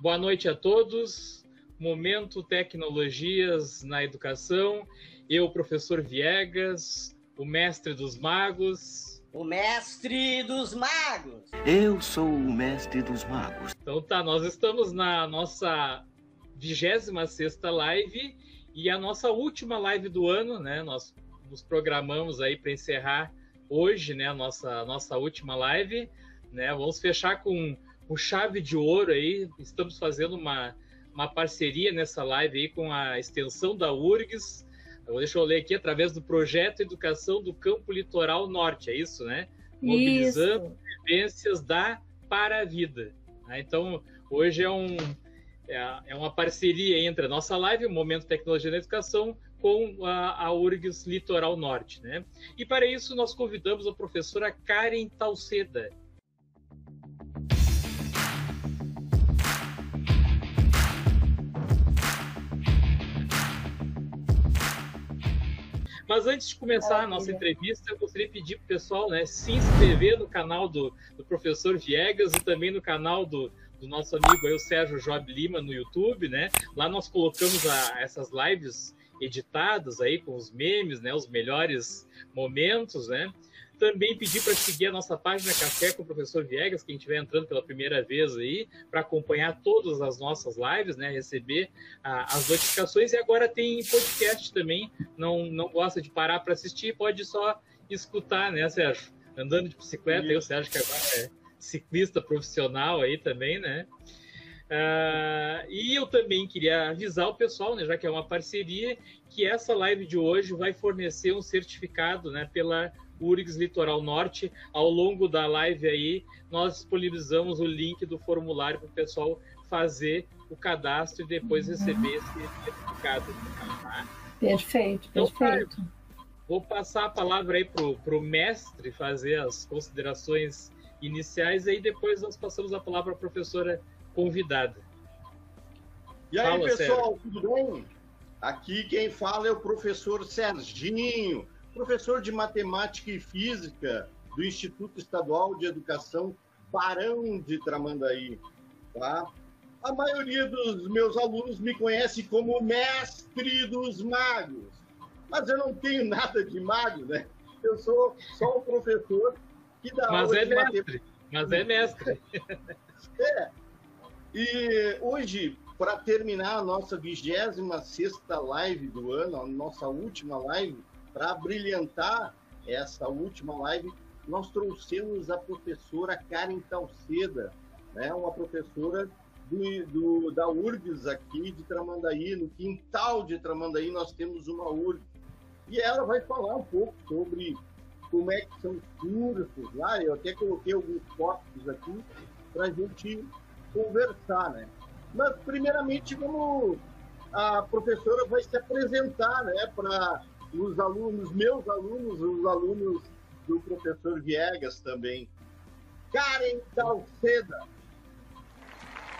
Boa noite a todos. Momento Tecnologias na Educação. Eu, professor Viegas, o mestre dos magos. O mestre dos magos. Eu sou o mestre dos magos. Então tá, nós estamos na nossa 26 sexta live e a nossa última live do ano, né? Nós nos programamos aí para encerrar hoje, né, a nossa nossa última live, né? Vamos fechar com o chave de ouro aí. Estamos fazendo uma, uma parceria nessa live aí com a extensão da URGS. Deixa eu ler aqui, através do projeto Educação do Campo Litoral Norte, é isso, né? Mobilizando vivências da para a vida. Né? Então, hoje é, um, é, é, uma parceria entre a nossa live, o Momento Tecnologia na Educação, com a, a URGS Litoral Norte. Né? E para isso, nós convidamos a professora Karen Talceda, Mas antes de começar a nossa entrevista, eu gostaria de pedir para o pessoal né, se inscrever no canal do, do professor Viegas e também no canal do, do nosso amigo aí, o Sérgio Job Lima no YouTube, né? Lá nós colocamos a, essas lives editadas aí com os memes, né? Os melhores momentos, né? Também pedir para seguir a nossa página Café com o Professor Viegas, quem estiver entrando pela primeira vez aí, para acompanhar todas as nossas lives, né? Receber ah, as notificações. E agora tem podcast também. Não, não gosta de parar para assistir, pode só escutar, né, Sérgio? Andando de bicicleta, Isso. o Sérgio que agora é ciclista profissional aí também, né? Uh, e eu também queria avisar o pessoal, né, já que é uma parceria, que essa live de hoje vai fornecer um certificado né, pela URGS Litoral Norte. Ao longo da live aí, nós disponibilizamos o link do formulário para o pessoal fazer o cadastro e depois uhum. receber esse certificado. Tá? Perfeito, então, perfeito. vou passar a palavra aí para o mestre fazer as considerações iniciais e aí depois nós passamos a palavra para a professora convidada. E aí, fala, pessoal, Sérgio. tudo bem? Aqui quem fala é o professor Serginho, professor de matemática e física do Instituto Estadual de Educação Barão de Tramandaí, tá? A maioria dos meus alunos me conhece como mestre dos magos, mas eu não tenho nada de mago, né? Eu sou só um professor que dá mas aula é de mestre, matemática. Mas é mestre. É. E hoje, para terminar a nossa 26 live do ano, a nossa última live, para brilhantar essa última live, nós trouxemos a professora Karen Talceda, né, uma professora do, do, da URGS aqui de Tramandaí, no quintal de Tramandaí nós temos uma URGS. E ela vai falar um pouco sobre como é que são os cursos lá, eu até coloquei alguns tópicos aqui para a gente conversar, né? Mas, primeiramente, vamos, a professora vai se apresentar, né, para os alunos, meus alunos, os alunos do professor Viegas também. Karen Dalceda.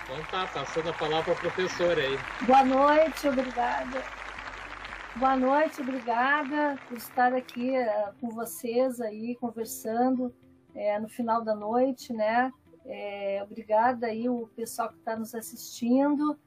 Então tá, passando a palavra para a professora aí. Boa noite, obrigada. Boa noite, obrigada por estar aqui uh, com vocês aí, conversando é, no final da noite, né? É, obrigada aí o pessoal que está nos assistindo.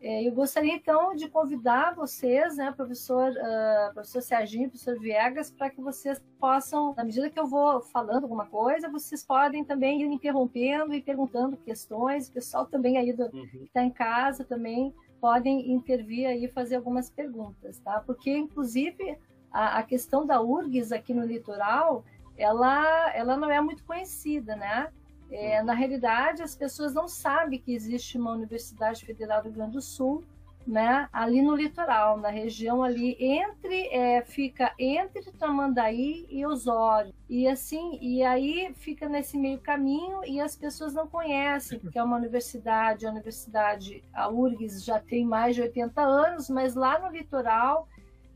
É, eu gostaria então de convidar vocês, né, professor, uh, professor Serginho, professor Viegas, para que vocês possam, na medida que eu vou falando alguma coisa, vocês podem também ir interrompendo e perguntando questões. O pessoal também aí do, uhum. que está em casa também podem intervir aí e fazer algumas perguntas, tá? Porque, inclusive, a, a questão da URGS aqui no litoral, ela, ela não é muito conhecida, né? É, na realidade, as pessoas não sabem que existe uma Universidade Federal do Rio Grande do Sul, né, ali no litoral, na região ali entre é, fica entre Tamandaí e Osório e assim e aí fica nesse meio caminho e as pessoas não conhecem porque é uma universidade, a universidade a URGS já tem mais de 80 anos, mas lá no litoral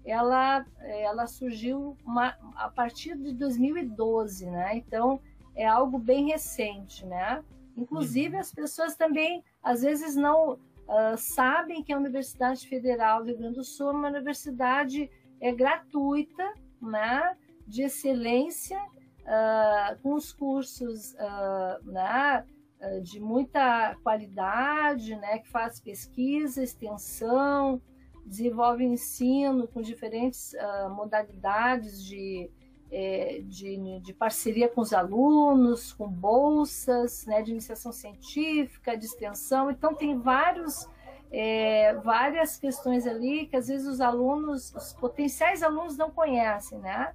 ela ela surgiu uma, a partir de 2012, né? Então é algo bem recente, né? Inclusive, as pessoas também, às vezes, não uh, sabem que a Universidade Federal do Rio Grande do Sul é uma universidade é, gratuita, né? De excelência, uh, com os cursos uh, né? de muita qualidade, né, que faz pesquisa, extensão, desenvolve ensino com diferentes modalidades de, é, de, de, parceria com os alunos, com bolsas né, de iniciação científica, de extensão. Então, tem vários, é, várias questões ali que às vezes os alunos, os potenciais alunos não conhecem, né?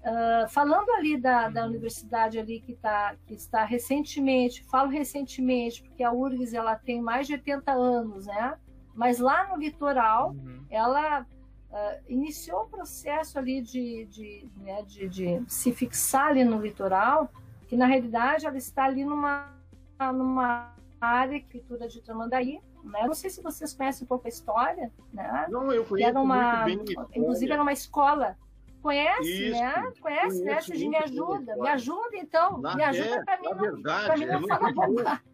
Uh, falando ali da, da universidade ali que, tá, que está recentemente, falo recentemente, porque a URGS ela tem mais de 80 anos, né? Mas lá no litoral, uhum. ela uh, iniciou o processo ali de, de, né, de, de, se fixar ali no litoral, que na realidade ela está ali numa, numa área que cultura de Tramandaí, né? Não sei se vocês conhecem um pouco a história, né? Não, eu conheço era uma, bem Inclusive era uma escola Conhece, Isso, né? Conhece, né? Suji, me ajuda. Me ajuda, então. Na, me ajuda é, para mim, não, verdade, pra mim é não muito falar.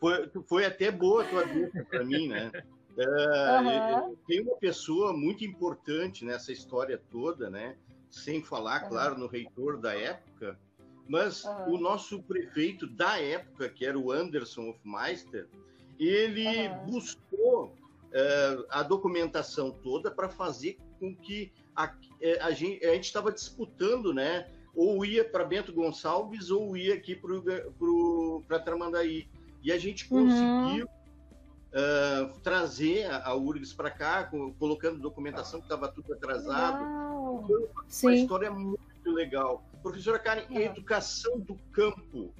Foi, foi até boa a tua dica para mim, né? É, Uhum. Tem uma pessoa muito importante nessa história toda, né? Sem falar, Uhum. claro, no reitor da época, mas Uhum. o nosso prefeito da época, que era o Anderson Hofmeister, ele buscou é, a documentação toda para fazer com que a, é, a gente estava disputando, né? Ou ia para Bento Gonçalves ou ia aqui para Tramandaí. E a gente Uhum. conseguiu uh, trazer a, a URGS para cá, co- colocando documentação que estava tudo atrasado. Uau. Uma Sim. história muito legal. Professora Karen, Uhum. educação do campo.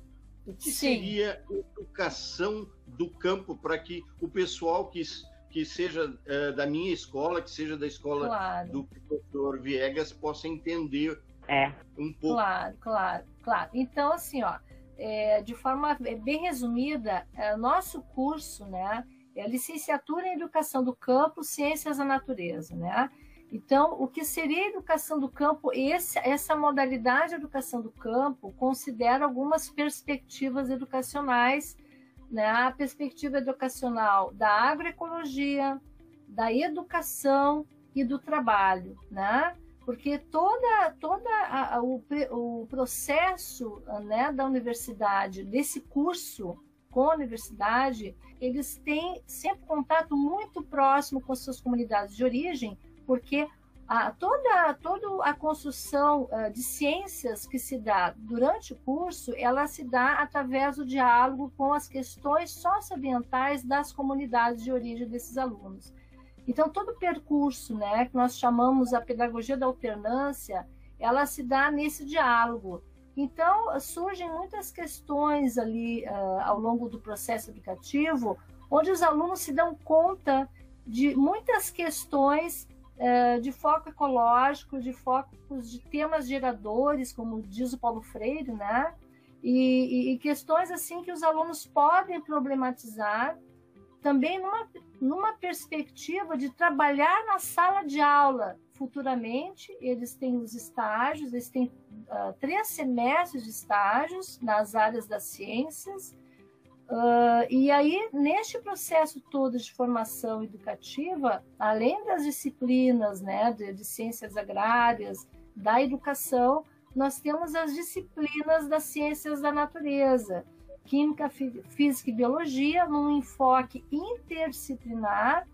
O que Sim. seria educação do campo para que o pessoal que, que seja eh, da minha escola, que seja da escola Claro. do professor Viegas, possa entender É. um pouco? Claro, claro, claro. Então, assim, ó, é, de forma bem resumida, é, nosso curso, né, é a licenciatura em Educação do Campo, Ciências da Natureza, né? Então, o que seria educação do campo? Esse, essa modalidade de educação do campo considera algumas perspectivas educacionais, né? A perspectiva educacional da agroecologia, da educação e do trabalho, né? porque toda, toda a, a, o, o processo né, da universidade, desse curso com a universidade, eles têm sempre contato muito próximo com as suas comunidades de origem, porque a, toda, toda a construção uh, de ciências que se dá durante o curso, ela se dá através do diálogo com as questões socioambientais das comunidades de origem desses alunos. Então, todo o percurso, né, que nós chamamos a pedagogia da alternância, ela se dá nesse diálogo. Então, surgem muitas questões ali uh, ao longo do processo educativo, onde os alunos se dão conta de muitas questões uh, de foco ecológico, de focos de temas geradores, como diz o Paulo Freire, né? E, e, e questões assim que os alunos podem problematizar também numa, numa perspectiva de trabalhar na sala de aula futuramente. Eles têm os estágios, eles têm uh, três semestres de estágios nas áreas das ciências. Uh, e aí, neste processo todo de formação educativa, além das disciplinas né, de, de ciências agrárias, da educação, nós temos as disciplinas das ciências da natureza, Química, Física e Biologia, num enfoque interdisciplinar,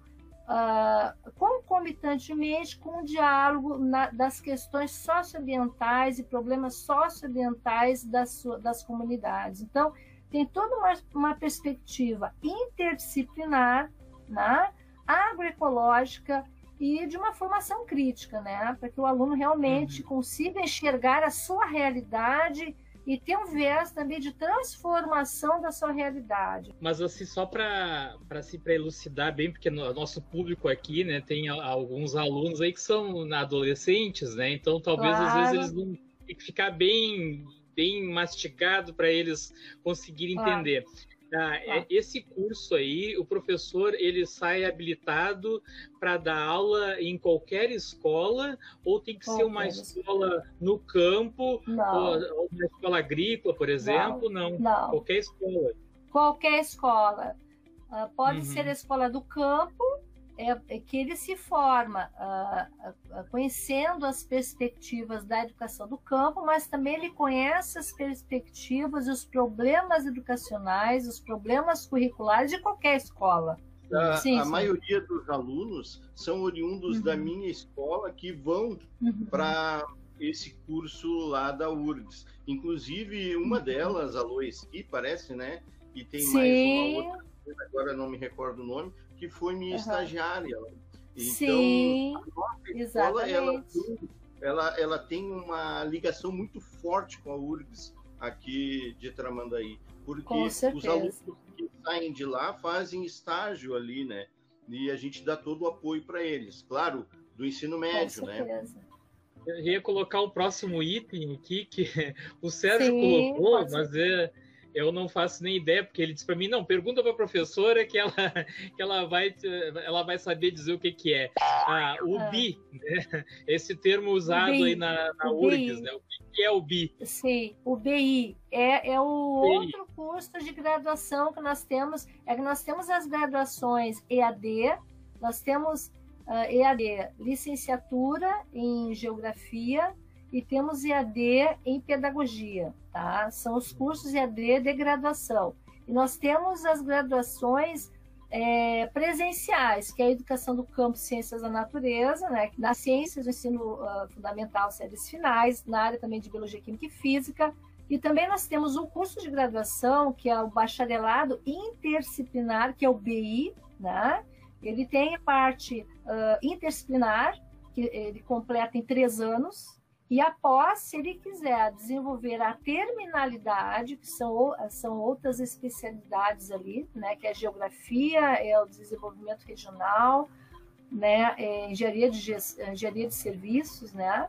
uh, concomitantemente com o diálogo na, das questões socioambientais e problemas socioambientais das, das comunidades. Então, tem toda uma, uma perspectiva interdisciplinar, né, agroecológica e de uma formação crítica, né, para que o aluno realmente uhum. consiga enxergar a sua realidade e ter um viés também de transformação da sua realidade. Mas assim, só para se para elucidar bem, porque no nosso público aqui, né, tem alguns alunos aí que são adolescentes, né? Então talvez claro. às vezes eles não tem que ficar bem bem mastigado para eles conseguirem claro. entender. Ah, claro. Esse curso aí, o professor ele sai habilitado para dar aula em qualquer escola ou tem que qualquer ser uma escola no campo não. ou uma escola agrícola, por exemplo? Não. não. não. Qualquer escola. Qualquer escola. Uh, pode uhum. ser a escola do campo, é, é que ele se forma uh, conhecendo as perspectivas da educação do campo, mas também ele conhece as perspectivas e os problemas educacionais, os problemas curriculares de qualquer escola. A, sim, a sim. maioria dos alunos são oriundos uhum. da minha escola que vão uhum. para esse curso lá da URGS. Inclusive, uma uhum. delas, a Lois, que parece, né? E tem sim. mais uma outra agora não me recordo o nome, que foi minha uhum. estagiária. Então, Sim, a escola, ela, ela, ela tem uma ligação muito forte com a URGS aqui de Tramandaí, porque os alunos que saem de lá fazem estágio ali, né? E a gente dá todo o apoio para eles, claro, do ensino médio, né? Eu ia colocar o próximo item aqui que o Sérgio Sim, colocou, mas é, eu não faço nem ideia, porque ele disse para mim, não, pergunta para a professora que ela, que ela, vai, ela vai saber dizer o que, que é. Ah, o ah. BI, né? esse termo usado aí na, na URGS, né? o que é o BI? Sim, o BI é, é o BI. outro curso de graduação que nós temos, é que nós temos as graduações EAD, nós temos uh, ah, EAD licenciatura em Geografia, e temos EAD em pedagogia, tá? São os cursos EAD de graduação. E nós temos as graduações é, presenciais, que é a educação do campo Ciências da Natureza, né? nas ciências do ensino uh, fundamental, séries finais, na área também de Biologia, Química e Física. E também nós temos um curso de graduação, que é o Bacharelado Interdisciplinar, que é o BI, né? Ele tem a parte uh, interdisciplinar, que ele completa em três anos, e após, se ele quiser desenvolver a terminalidade, que são, são outras especialidades ali, né, que é a geografia, é o desenvolvimento regional, né, é engenharia, de, engenharia de serviços, né,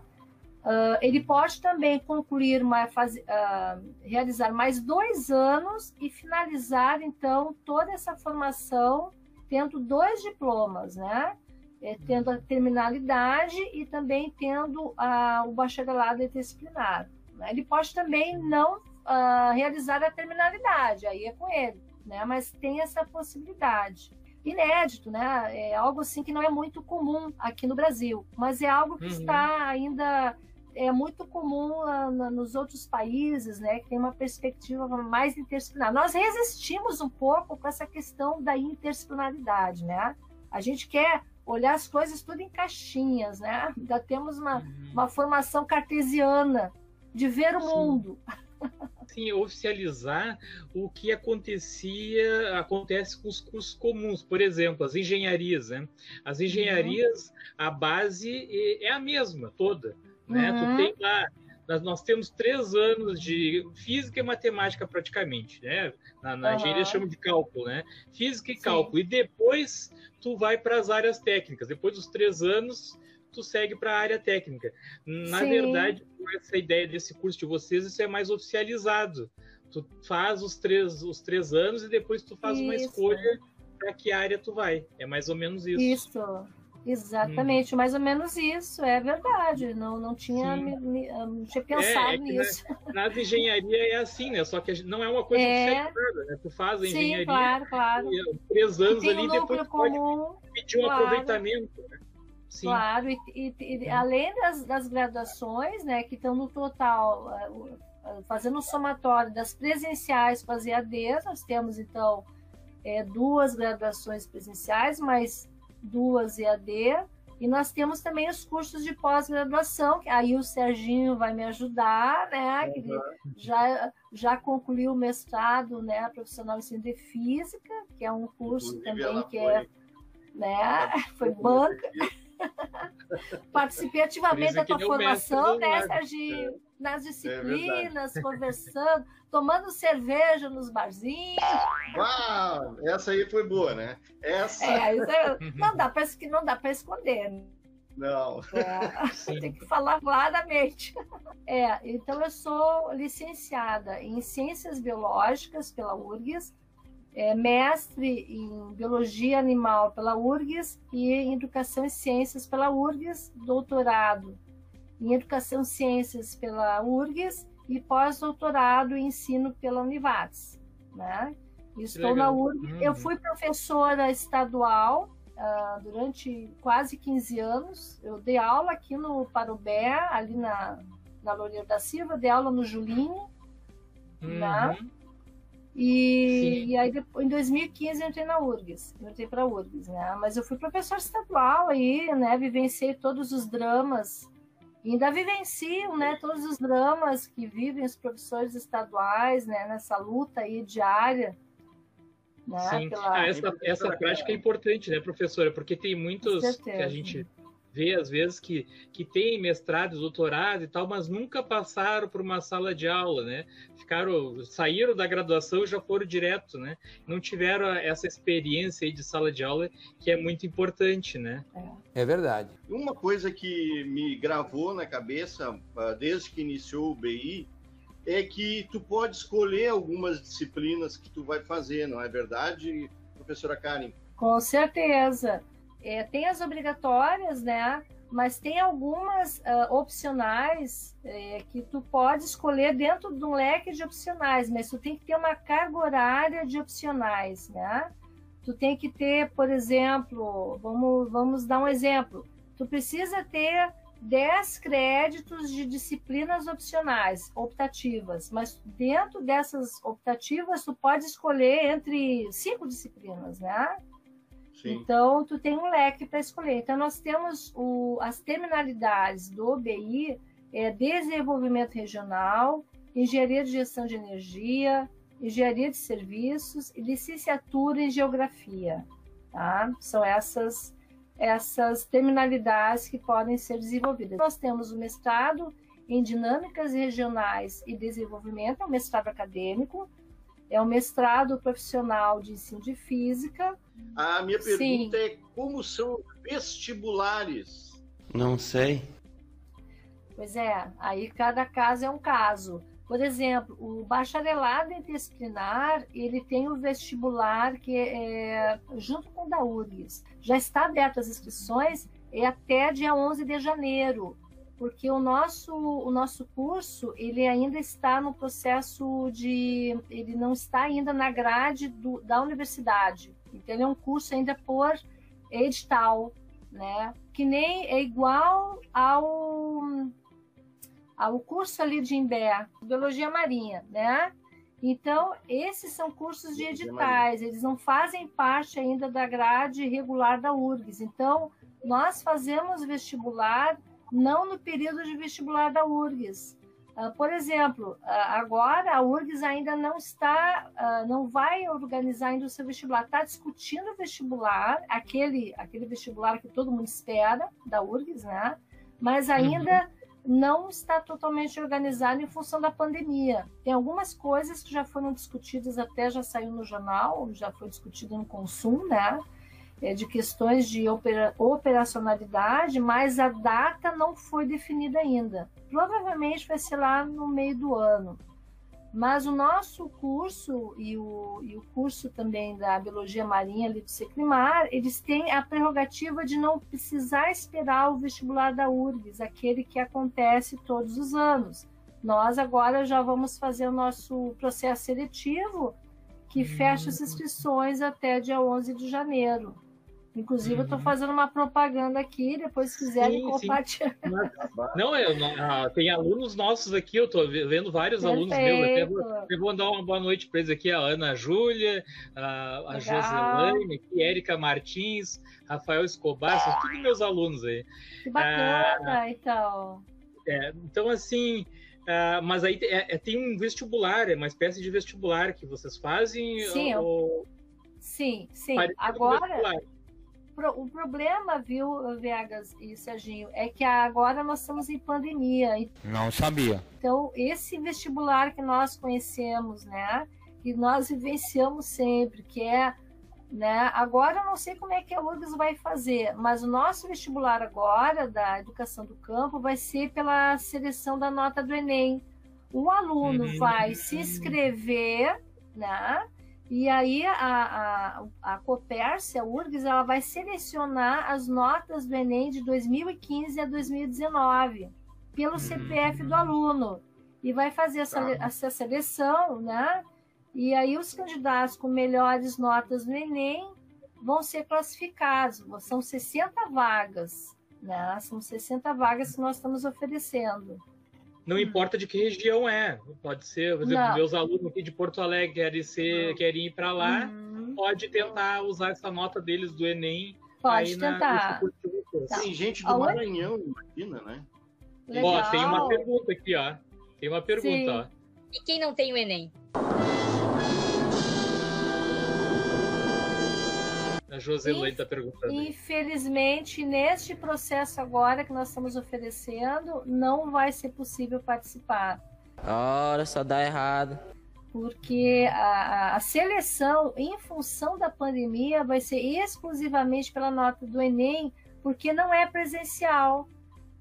uh, ele pode também concluir, uma, fase, uh, realizar mais dois anos e finalizar, então, toda essa formação tendo dois diplomas, né, é, tendo a terminalidade e também tendo a, o bacharelado interdisciplinar. Né? Ele pode também não uh, realizar a terminalidade, aí é com ele, né? mas tem essa possibilidade. Inédito, né? É algo assim que não é muito comum aqui no Brasil, mas é algo que uhum. está ainda é muito comum uh, nos outros países, né, que tem uma perspectiva mais interdisciplinar. Nós resistimos um pouco com essa questão da interdisciplinaridade, né? A gente quer olhar as coisas tudo em caixinhas, né? Ainda temos uma, uhum. uma formação cartesiana de ver o Sim. mundo. Sim, oficializar o que acontecia, acontece com os cursos comuns, por exemplo, as engenharias, né? As engenharias, uhum. a base é a mesma toda, né? Uhum. Tu tem lá nós temos três anos de física e matemática praticamente, né? Na, na uhum. engenharia chama de cálculo, né? Física e Sim. cálculo. E depois tu vai para as áreas técnicas. Depois dos três anos, tu segue para a área técnica. Na Sim. verdade, essa ideia desse curso de vocês, isso é mais oficializado. Tu faz os três, os três anos e depois tu faz isso. uma escolha para que área tu vai. É mais ou menos isso. Isso. Exatamente, hum. mais ou menos isso, é verdade. Não, não, tinha, me, me, não tinha pensado é, é nisso. Na, nas engenharia é assim, né? Só que não é uma coisa é... que né? Tu faz a engenharia. Sim, claro, claro. Três anos ali, um depois comum, pode pedir um claro. aproveitamento. Né? Sim. Claro, e, e, e além das, das, graduações, né, que estão no total, uh, uh, fazendo o somatório das presenciais com as EADs, nós temos então é, duas graduações presenciais, mas duas EAD, e nós temos também os cursos de pós-graduação, que aí o Serginho vai me ajudar, né? Que ele já, já concluiu o mestrado né, profissional em ciência de física, que é um curso Inclusive, também que foi, é. Né, foi banca. Participei ativamente da tua formação, né, Serginho? Nas disciplinas, é conversando, tomando cerveja nos barzinhos. Uau! Essa aí foi boa, né? Essa. É, é não dá para não dá para esconder. Né? Não. É, tem que falar claramente. É, então eu sou licenciada em Ciências Biológicas pela URGS é mestre em Biologia Animal pela URGS e em Educação e Ciências pela URGS, doutorado em Educação e Ciências pela URGS e pós-doutorado em Ensino pela Univates. Né? Estou na URGS. Uhum. Eu fui professora estadual uh, durante quase 15 anos. Eu dei aula aqui no Parubé, ali na, na Loureiro da Silva, dei aula no Julinho, Uhum. né? E, e, aí depois, em 2015 eu entrei na URGS, eu entrei para a URGS, né? Mas eu fui professor estadual aí, né? Vivenciei todos os dramas, e ainda vivencio, né? Todos os dramas que vivem os professores estaduais, né? Nessa luta aí diária. Né? Sim. Pela... Ah, essa, essa prática é importante, né, professora? Porque tem muitos que a gente vê às vezes que, que tem mestrado, doutorado e tal, mas nunca passaram por uma sala de aula, né? Ficaram, saíram da graduação e já foram direto, né? Não tiveram essa experiência aí de sala de aula que é muito importante, né? É verdade. Uma coisa que me gravou na cabeça ah, desde que iniciou o BI é que tu pode escolher algumas disciplinas que tu vai fazer, não é verdade, professora Karen? Com certeza. É, tem as obrigatórias, né? Mas tem algumas uh, opcionais é, que tu pode escolher dentro de um leque de opcionais, mas tu tem que ter uma carga horária de opcionais, né? Tu tem que ter, por exemplo, vamos, vamos dar um exemplo. Tu precisa ter 10 créditos de disciplinas opcionais, optativas, mas dentro dessas optativas tu pode escolher entre cinco disciplinas, né? Sim. Então, tu tem um leque para escolher. Então, nós temos o, as terminalidades do OBI, é desenvolvimento regional, engenharia de gestão de energia, engenharia de serviços e licenciatura em geografia. Tá? São essas, essas terminalidades que podem ser desenvolvidas. Nós temos o mestrado em dinâmicas regionais e desenvolvimento, é um mestrado acadêmico, é um mestrado profissional de ensino de física. A minha pergunta Sim. é como são vestibulares? Não sei. Pois é, aí cada caso é um caso. Por exemplo, o bacharelado interdisciplinar, ele tem o vestibular que é junto com o da URGS. Já está aberto as inscrições é até dia 11 de janeiro porque o nosso, o nosso curso ele ainda está no processo de ele não está ainda na grade do, da universidade então ele é um curso ainda por edital né? Que nem é igual ao ao curso ali de Imbé biologia marinha né? Então esses são cursos de editais eles não fazem parte ainda da grade regular da URGS. Então nós fazemos vestibular não no período de vestibular da URGS. Uh, por exemplo, uh, agora a URGS ainda não está, uh, não vai organizar ainda o seu vestibular, está discutindo o vestibular, aquele, aquele vestibular que todo mundo espera da URGS, né? Mas ainda uhum. não está totalmente organizado em função da pandemia. Tem algumas coisas que já foram discutidas, até já saiu no jornal, já foi discutido no consumo, né? É, de questões de opera, operacionalidade, mas a data não foi definida ainda. Provavelmente vai ser lá no meio do ano. Mas o nosso curso e o, e o curso também da Biologia Marinha ali do Seclimar, eles têm a prerrogativa de não precisar esperar o vestibular da URGS, aquele que acontece todos os anos. Nós agora já vamos fazer o nosso processo seletivo, que fecha as inscrições até dia 11 de janeiro. Inclusive, eu estou uhum. fazendo uma propaganda aqui, depois se quiserem compartilhar. Não, eu, não, ah, tem alunos nossos aqui, eu estou vendo vários Perfeito. alunos meus. Até vou, eu vou dar uma boa noite para eles aqui: a Ana Júlia, a, a Joselane, aqui, Érica Martins, Rafael Escobar, são todos meus alunos aí. Que bacana, ah, então. É, então, assim. Uh, mas aí é, é, tem um vestibular, é uma espécie de vestibular que vocês fazem? Sim, ou... sim, sim. Agora, o problema, viu, Vegas e Serginho, é que agora nós estamos em pandemia. Não sabia. Então, esse vestibular que nós conhecemos, né, e nós vivenciamos sempre, que é, né, agora eu não sei como é que a URGS vai fazer, mas o nosso vestibular agora, da educação do campo, vai ser pela seleção da nota do Enem. O aluno uhum. vai se inscrever, né, e aí a, a, a Copércia, a URGS, ela vai selecionar as notas do Enem de 2015 a 2019 pelo CPF do uhum. aluno e vai fazer essa, tá. essa seleção, né? E aí os candidatos com melhores notas no Enem vão ser classificados. São 60 vagas, né? São 60 vagas que nós estamos oferecendo. Não importa de que região é. Pode ser, por exemplo, Não. meus alunos aqui de Porto Alegre querem, ser, querem ir para lá, Uhum. pode tentar usar essa nota deles do Enem. Pode aí na- tentar. vocês. Tá. Tem gente do Aonde? Maranhão, imagina, né? Ó, tem uma Legal. pergunta aqui, ó. Tem uma pergunta, Sim. ó. E quem não tem o Enem? A Joselane está perguntando. Infelizmente, neste processo agora que nós estamos oferecendo, não vai ser possível participar. Ora, só dá errado. porque a, a- a seleção, em função da pandemia, vai ser exclusivamente pela nota do Enem, porque não é presencial.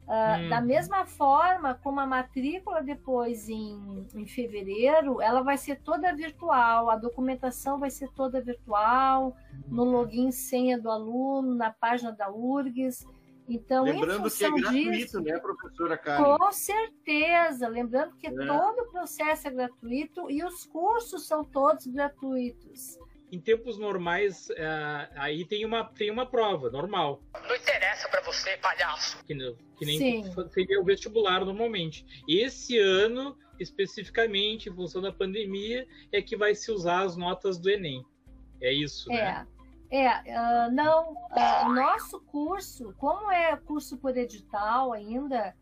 Ah, Hum. Da mesma forma como a matrícula depois em, em fevereiro, ela vai ser toda virtual, a documentação vai ser toda virtual, no login senha do aluno, na página da URGS. Então, em Lembrando que é gratuito, disso, né, professora Karen? com certeza, lembrando que É. todo o processo é gratuito e os cursos são todos gratuitos. Em tempos normais, é, aí tem uma, tem uma prova normal. Não interessa pra você, palhaço. Que, que nem Sim. seria o vestibular normalmente. Esse ano, especificamente, em função da pandemia, é que vai se usar as notas do Enem. É isso, né? É, é, ah, não, o nosso curso, como é curso por edital ainda,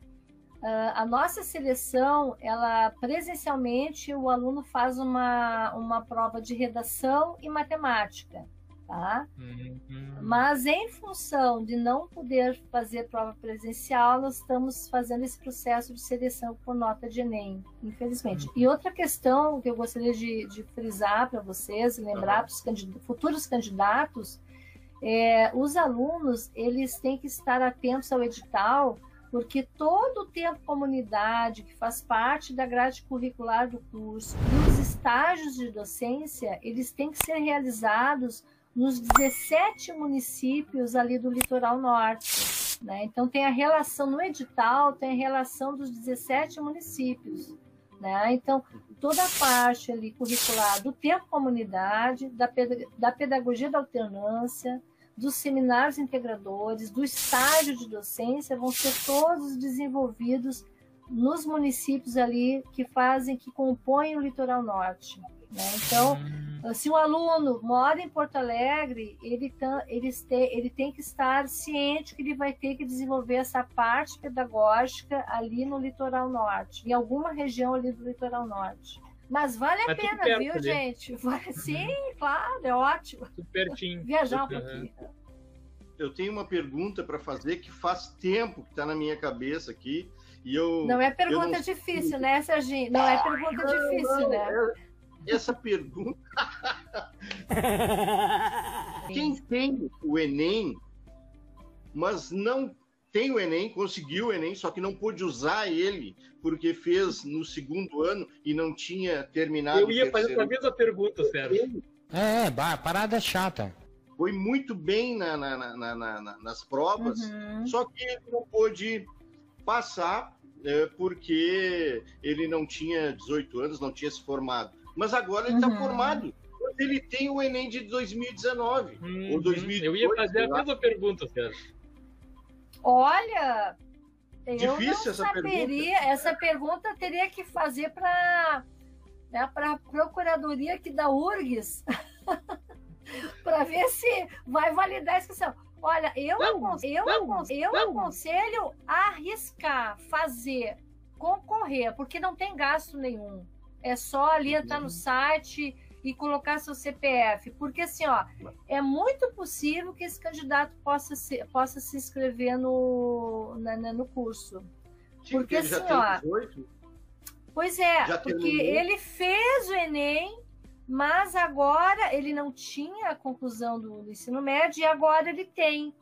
ah, a nossa seleção, ela presencialmente o aluno faz uma, uma prova de redação e matemática, tá? Uhum. Mas em função de não poder fazer prova presencial, nós estamos fazendo esse processo de seleção por nota de Enem, infelizmente. E outra questão que eu gostaria de, de frisar para vocês, lembrar para os candid- futuros candidatos, é, os alunos eles têm que estar atentos ao edital, porque todo o tempo comunidade que faz parte da grade curricular do curso e os estágios de docência, eles têm que ser realizados nos 17 municípios ali do litoral norte. Né? Então tem a relação no edital, tem a relação dos 17 municípios. Né? Então, toda a parte ali curricular do tempo comunidade, da, peda- da pedagogia da alternância, dos seminários integradores, do estágio de docência, vão ser todos desenvolvidos nos municípios ali que fazem, que compõem o litoral norte. Né? Então, se o aluno mora em Porto Alegre, ele, tá- ele, te- ele tem que estar ciente que ele vai ter que desenvolver essa parte pedagógica ali no litoral norte, em alguma região ali do litoral norte. Mas vale a pena, perto viu, ali. gente? Vale, sim, claro, é ótimo. Tudo pertinho. Viajar um Uhum. pouquinho. Eu tenho uma pergunta para fazer que faz tempo que está na minha cabeça aqui. E eu. Não é pergunta não- difícil, né, Serginho? Não é pergunta difícil, né? Essa pergunta. Quem tem o Enem, mas não tem o Enem, conseguiu o Enem, só que não pôde usar ele porque fez no segundo ano e não tinha terminado Eu ia o fazer essa mesma pergunta, Sérgio. É, é, parada chata. Foi muito bem na- na- na- na- na- na- nas provas, Uhum. só que ele não pôde passar é, porque ele não tinha 18 anos, não tinha se formado. Mas agora ele está Uhum. formado. Ele tem o Enem de 2019. Uhum. Ou 2018, Eu ia fazer a mesma pergunta, Sérgio. Olha, eu Difícil não essa saberia. Essa pergunta teria que fazer para né, para a procuradoria aqui da URGS para ver se vai validar a inscrição. Olha, eu, eu, eu aconselho arriscar, fazer, concorrer, porque não tem gasto nenhum. É só ali entrar Uhum. no site e colocar seu CPF. Porque assim, ó, é muito possível que esse candidato possa se, possa se inscrever no, na- na- no curso. Porque assim, tem ó, 18. Pois é, Já porque terminou? ele fez o Enem, mas agora ele não tinha a conclusão do, do ensino médio e agora ele tem.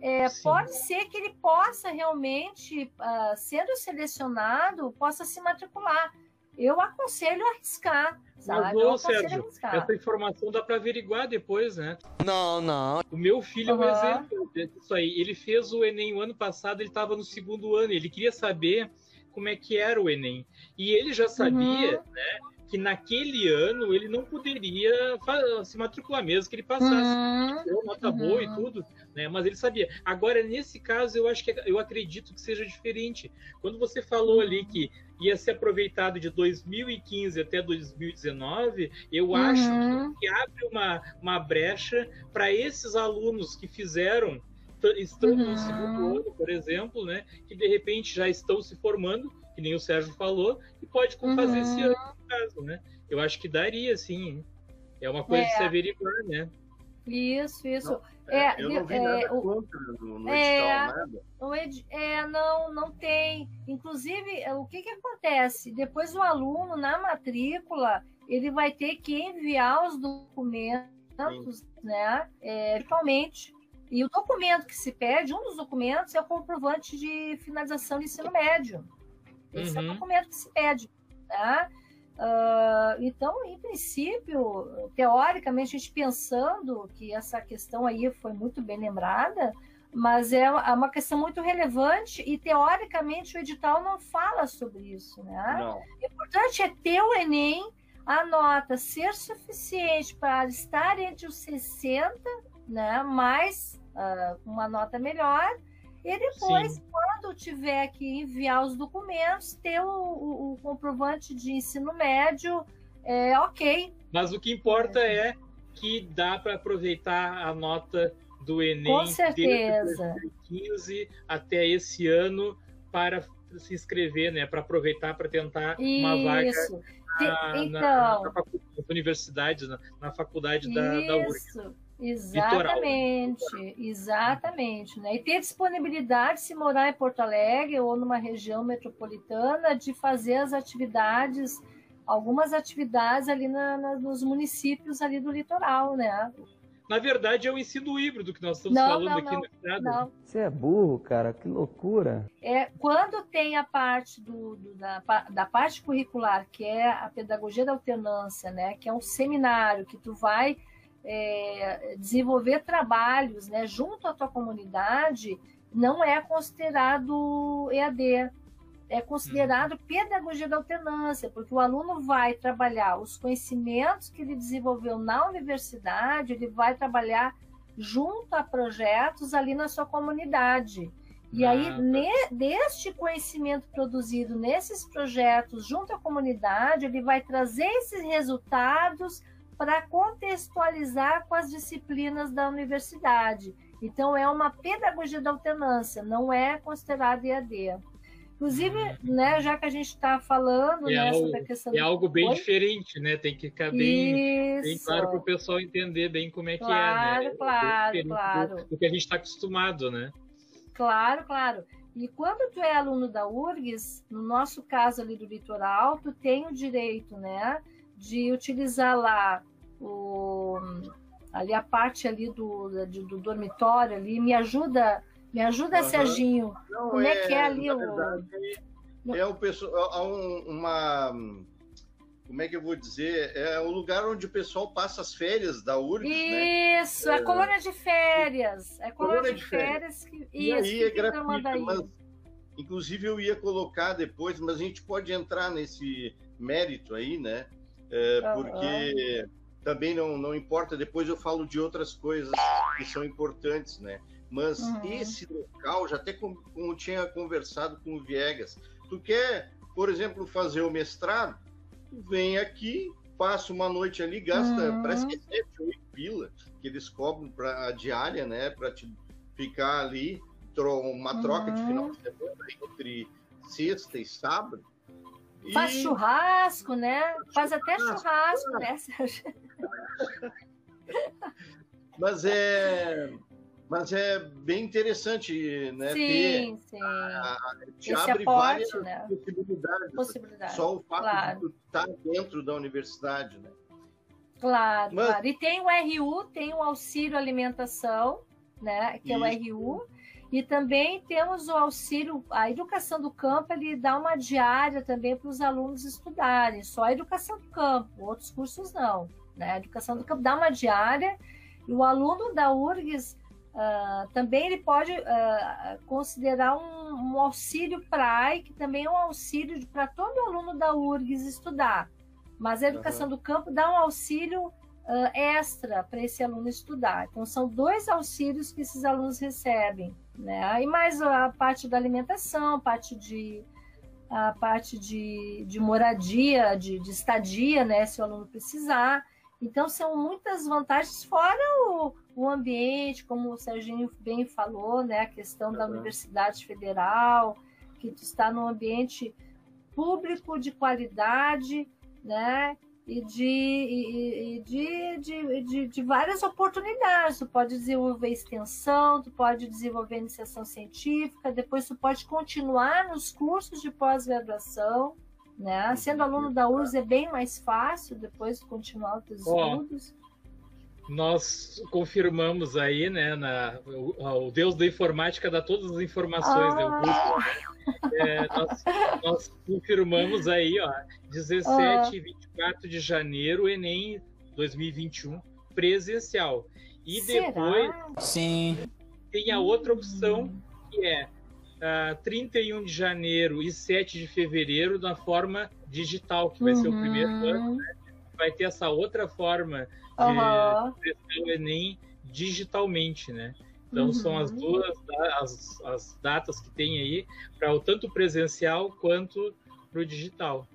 É, pode ser que ele possa realmente, ah, sendo selecionado, possa se matricular. Eu aconselho a arriscar, sabe? Eu ô, Sérgio. Essa informação dá para averiguar depois, né? Não, não. O meu filho é um exemplo disso aí. Ele fez o Enem o ano passado, ele estava no segundo ano, ele queria saber como é que era o Enem. E ele já sabia, Uhum. né, que naquele ano ele não poderia se matricular mesmo que ele passasse, uhum. nota uhum. boa e tudo, né? Mas ele sabia. Agora nesse caso eu acho que eu acredito que seja diferente. Quando você falou ali que ia ser aproveitado de 2015 até 2019, eu uhum. acho que abre uma, uma brecha para esses alunos que fizeram estão uhum. no segundo ano, por exemplo, né, que de repente já estão se formando, que nem o Sérgio falou, e pode uhum. fazer esse ano, no caso, né? Eu acho que daria, sim. É uma coisa é. de se averiguar, né? Isso, isso. Não, é, eu não vi é, nada o, contra no, no é, edital, nada. O ed, é, não, não tem. Inclusive, é, o que, que acontece? Depois o aluno, na matrícula, ele vai ter que enviar os documentos, Sim. né? É, virtualmente. E o documento que se pede, um dos documentos é o comprovante de finalização de ensino médio. Esse uhum. é o uhum. documento que se pede. Tá? Uh, então, em princípio, teoricamente, a gente pensando que essa questão aí foi muito bem lembrada, mas é, é uma questão muito relevante e, teoricamente, o edital não fala sobre isso. Né? Não. O importante é ter o Enem, a nota ser suficiente para estar entre os 60, né, mais uh, uma nota melhor. E depois, Sim. quando tiver que enviar os documentos, ter o, o, o comprovante de ensino médio, é ok. Mas o que importa é, é que dá para aproveitar a nota do Enem Com certeza. desde 2015 até esse ano para se inscrever, né? Para aproveitar para tentar Isso. uma vaga na, então, na, na, na universidade, na, na faculdade da, da URGS. Exatamente, litoral. exatamente. Né? E ter disponibilidade, se morar em Porto Alegre ou numa região metropolitana, de fazer as atividades, algumas atividades ali na, na, nos municípios ali do litoral, né? Na verdade, é o ensino híbrido que nós estamos não, falando não, aqui não, no estado. Não. Você é burro, cara, que loucura. É, quando tem a parte do, do da, da parte curricular, que é a pedagogia da alternância, né? Que é um seminário que tu vai é, desenvolver trabalhos né, junto à tua comunidade não é considerado EAD, é considerado pedagogia da alternância, porque o aluno vai trabalhar os conhecimentos que ele desenvolveu na universidade, ele vai trabalhar junto a projetos ali na sua comunidade. E aí, ah, tá. ne, deste conhecimento produzido nesses projetos junto à comunidade, ele vai trazer esses resultados para contextualizar com as disciplinas da universidade. Então, é uma pedagogia da alternância, não é considerado EAD. Inclusive, uhum. né, já que a gente está falando é né, algo, sobre a questão. É algo bem Oi? diferente, né? Tem que ficar bem, bem claro para o pessoal entender bem como é claro, que é, né? Claro, claro, do, do que a gente está acostumado, né? Claro, claro. E quando tu é aluno da URGS, no nosso caso ali do litoral, tu tem o direito, né, de utilizar lá o, ali a parte ali do, do, do dormitório ali, me ajuda, me ajuda, uhum. Serginho. Não, Como é, é, que é ali o. É o pessoal, uma como é que eu vou dizer? É o lugar onde o pessoal passa as férias da URGS, né? Isso, né? é a colônia de férias. É a colônia, colônia de, férias. que, e isso, aí é gratuito, mas, inclusive eu ia colocar depois, mas a gente pode entrar nesse mérito aí, né? É, porque também não, não importa, depois eu falo de outras coisas que são importantes, né? Mas uhum. esse local, já até como, como tinha conversado com o Viegas, tu quer, por exemplo, fazer o mestrado, vem aqui, passa uma noite ali, gasta, uhum. parece que é 7, 8 pila que eles cobram para a diária, né? Para te ficar ali, uma troca uhum. de final de semana entre sexta e sábado. Faz e... churrasco, né? Faz até churrasco, né, Sérgio? Mas é mas é bem interessante, né? Sim, sim. A, te Esse abre aporte, várias né? possibilidades. possibilidades. Só o fato claro. de estar dentro da universidade, né? Claro, mas... claro. E tem o RU, tem o auxílio alimentação, né? Que Isso. é o RU. E também temos o auxílio, a educação do campo, ele dá uma diária também para os alunos estudarem, só a educação do campo, outros cursos não. Né? A educação do campo dá uma diária, e o aluno da URGS uh, também ele pode uh, considerar um, um auxílio PRAE, que também é um auxílio para todo aluno da URGS estudar. Mas a educação uhum. do campo dá um auxílio uh, extra para esse aluno estudar. Então, são dois auxílios que esses alunos recebem, né? E mais a parte da alimentação, parte de a parte de, de moradia, de, de estadia, né, se o aluno precisar. Então, são muitas vantagens, fora o, o ambiente, como o Serginho bem falou, né, a questão uhum. da Universidade Federal, que tu está num ambiente público de qualidade, né, e de, e, e de, de, de, de, várias oportunidades. Tu pode desenvolver extensão, tu pode desenvolver iniciação científica, depois tu pode continuar nos cursos de pós-graduação, né? Sendo aluno da URSS é bem mais fácil depois de continuar os estudos. Nós confirmamos aí, né, na, o, o, Deus da informática dá todas as informações, né, ah. né? É, nós, nós, confirmamos aí, ó, 17 ah. e 24 de janeiro, Enem 2021, presencial. E Será? depois Sim. tem a outra opção, que é uh, 31 de janeiro e 7 de fevereiro na forma digital, que vai uhum. ser o primeiro uhum. ano. Né? Vai ter essa outra forma de uhum. o Enem digitalmente, né? Então uhum. são as duas as, as datas que tem aí para o tanto presencial quanto para o digital.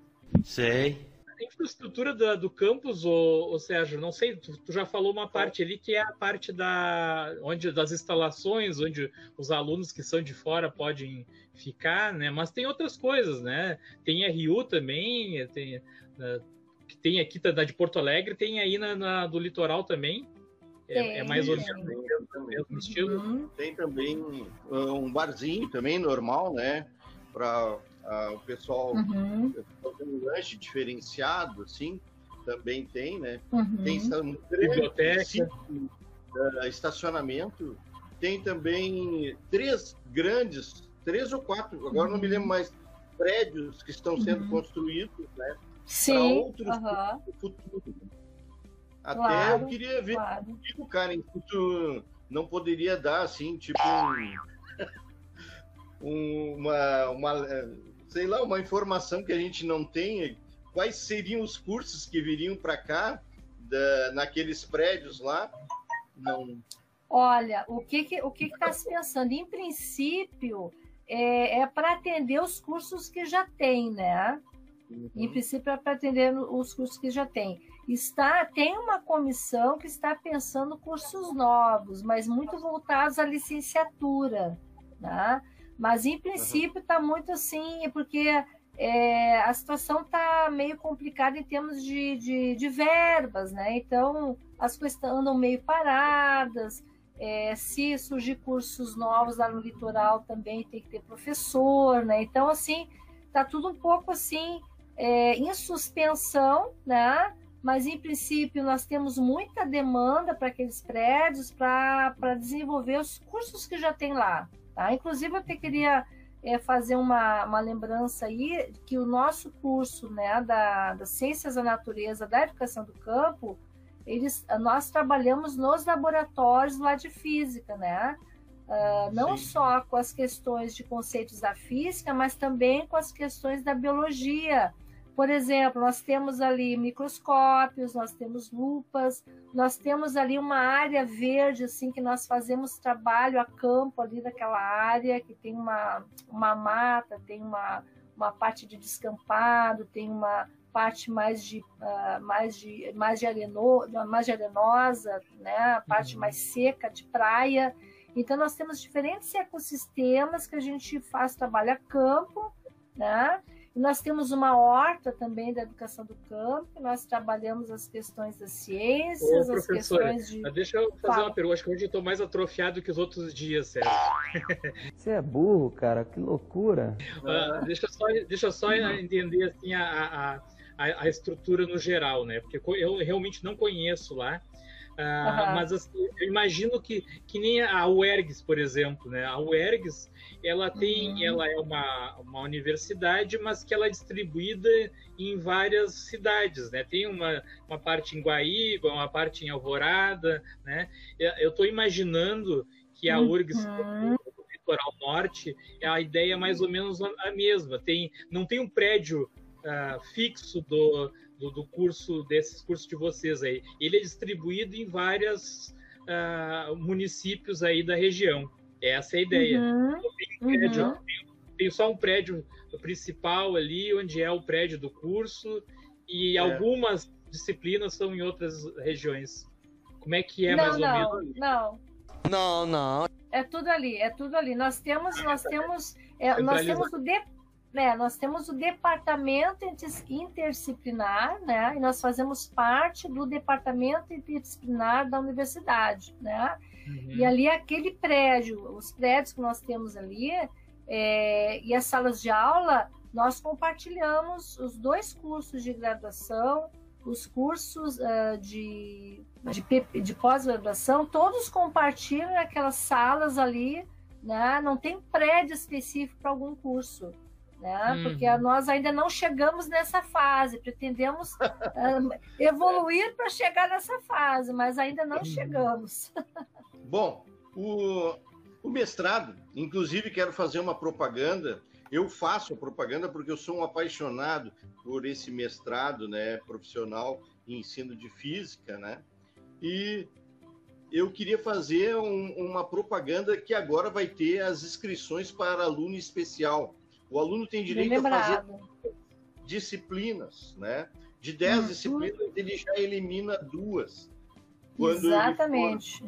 Sei infraestrutura da, do campus, ô, ô, Sérgio, não sei, tu, tu, já falou uma parte ali que é a parte da, onde, das instalações, onde os alunos que são de fora podem ficar, né? Mas tem outras coisas, né? Tem RU também, tem, uh, que tem aqui da de Porto Alegre, tem aí na, na do litoral também. É, é, mais ou menos o mesmo estilo. Tem também um barzinho também normal, né? Para Uh, o pessoal uhum. fazendo um lanche diferenciado, assim, também tem, né? Uhum. Tem um biblioteca, uh, estacionamento. Tem também três grandes, três ou quatro, agora uhum. não me lembro mais, prédios que estão sendo uhum. construídos, né? Sim. outros uhum. futuro. Até claro, eu queria ver claro. tipo, Karen, se tu não poderia dar assim, tipo um, uma, uma sei lá, uma informação que a gente não tem, quais seriam os cursos que viriam para cá, da, naqueles prédios lá? Não. Olha, o que que, o que está se pensando? Em princípio, é, é para atender os cursos que já tem, né? Uhum. Em princípio, é para atender os cursos que já tem. Está, tem uma comissão que está pensando cursos novos, mas muito voltados à licenciatura, né? Mas, em princípio, está muito assim, porque é, a situação está meio complicada em termos de, de, de, verbas, né? Então, as coisas andam meio paradas. É, se surgir cursos novos lá no litoral, também tem que ter professor, né? Então, assim, está tudo um pouco assim é, em suspensão, né? Mas, em princípio, nós temos muita demanda para aqueles prédios para desenvolver os cursos que já tem lá. Tá? Inclusive, eu até queria é, fazer uma, uma lembrança aí que o nosso curso né, da, das Ciências da Natureza, da Educação do Campo, eles, nós trabalhamos nos laboratórios lá de física, né? Uh, não Sim. só com as questões de conceitos da física, mas também com as questões da biologia, por exemplo, nós temos ali microscópios, nós temos lupas, nós temos ali uma área verde, assim, que nós fazemos trabalho a campo ali daquela área, que tem uma, uma mata, tem uma, uma parte de descampado, tem uma parte mais de, uh, mais de, mais de, areno, mais de arenosa, né? a parte uhum. mais seca de praia. Então, nós temos diferentes ecossistemas que a gente faz trabalho a campo, né? Nós temos uma horta também da educação do campo, nós trabalhamos as questões das ciências, Ô, as questões de. Deixa eu fazer Fala. uma pergunta, acho que hoje eu estou mais atrofiado que os outros dias, Sérgio. Você é burro, cara, que loucura. Uh, deixa, eu só, deixa eu só entender assim, a, a, a, estrutura no geral, né? Porque eu realmente não conheço lá. Uh, Mas assim, eu imagino que, que nem a UERGS, por exemplo, né? A UERGS, ela tem, uhum. ela é uma, uma universidade, mas que ela é distribuída em várias cidades, né? Tem uma, uma parte em Guaíba, uma parte em Alvorada, né? Eu estou imaginando que a URGS uhum. no litoral norte, a ideia é mais ou menos a mesma. Tem, não tem um prédio uh, fixo do do, do curso, desses cursos de vocês aí. Ele é distribuído em vários uh, municípios aí da região. Essa é a ideia. Uhum, tem, um prédio, uhum. tem, tem só um prédio principal ali, onde é o prédio do curso, e É. algumas disciplinas são em outras regiões. Como é que é não, mais ou não, menos? não. Não, não. É tudo ali, é tudo ali. Nós temos, nós temos, é, nós temos o de, né, nós temos o departamento inter- interdisciplinar, né? E nós fazemos parte do departamento interdisciplinar da universidade, né? Uhum. E ali aquele prédio, os prédios que nós temos ali é, e as salas de aula, nós compartilhamos os dois cursos de graduação, os cursos ah, de, de, de pós-graduação, todos compartilham aquelas salas ali, né? Não tem prédio específico para algum curso. Né? Uhum. Porque nós ainda não chegamos nessa fase, pretendemos ah, evoluir para chegar nessa fase, mas ainda não chegamos. Bom, o, o mestrado, inclusive quero fazer uma propaganda. Eu faço a propaganda porque eu sou um apaixonado por esse mestrado, né, profissional em ensino de física, né? E eu queria fazer um- uma propaganda que agora vai ter as inscrições para aluno especial. O aluno tem Bem direito a fazer disciplinas, né? De 10 Uhum. disciplinas, ele já elimina duas. Quando ele for- Exatamente.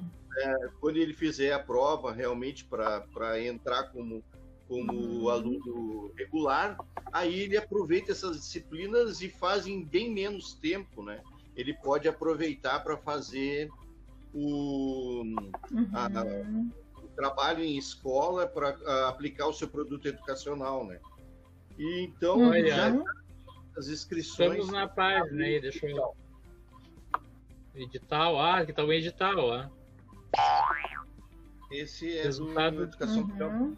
quando ele fizer a prova realmente para entrar como, como Uhum. aluno regular, aí ele aproveita essas disciplinas e faz em bem menos tempo, né? Ele pode aproveitar para fazer o, a- Uhum. o trabalho em escola para aplicar o seu produto educacional, né? E então Uhum. já as inscrições Estamos na página aí, deixa eu. Edital, ah, aqui tá o edital, ó. esse é Resultado. do educação. Uhum.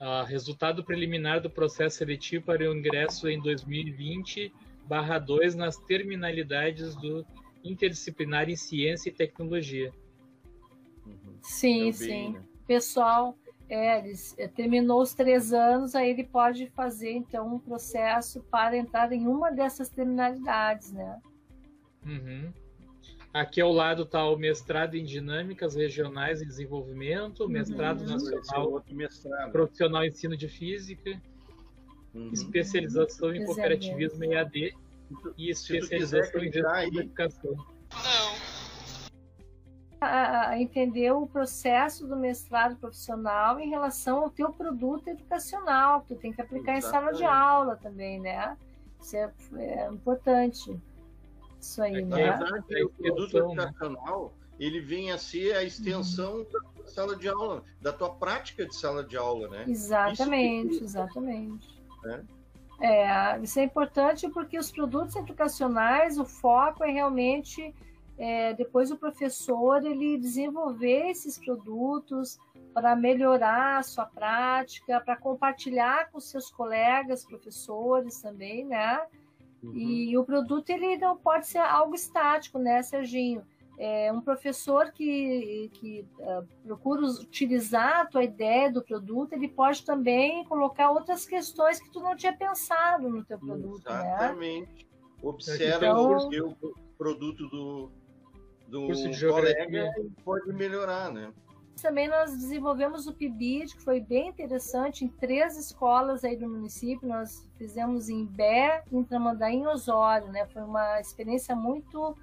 Ah, resultado preliminar do processo seletivo para o ingresso em 2020, barra 2, nas terminalidades do interdisciplinar em ciência e tecnologia. Uhum. Sim, Também, sim. né? Pessoal, é, eles, é, terminou os três anos, aí ele pode fazer então um processo para entrar em uma dessas terminalidades, né? Uhum. Aqui ao lado está o mestrado em dinâmicas regionais e desenvolvimento, mestrado Uhum. Esse é nacional outro mestrado. profissional em ensino de física, Uhum. especialização em cooperativismo EAD e especialização em gestão educação. A, a entender o processo do mestrado profissional em relação ao teu produto educacional, que tu tem que aplicar em sala de Exatamente. aula também, né? Isso é, é importante. Isso aí, Na É, né? verdade, é o produto extensão, né? educacional ele vem a ser a extensão da sala de aula, da tua prática de sala de aula, né? Exatamente, Isso exatamente. né? É, isso é importante porque os produtos educacionais, o foco é realmente é, depois o professor ele desenvolver esses produtos para melhorar a sua prática, para compartilhar com seus colegas professores também, né? Uhum. E o produto ele não pode ser algo estático, né, Serginho? É um professor que, que ah, procura utilizar a tua ideia do produto, ele pode também colocar outras questões que tu não tinha pensado no teu produto, né? Exatamente. Observa Então- o produto do, do Curso de colega pode melhorar, né? Também nós desenvolvemos o PIBID, que foi bem interessante, em três escolas aí do município. Nós fizemos em Bé, em Tramandaí e em Osório, né? Foi uma experiência muito,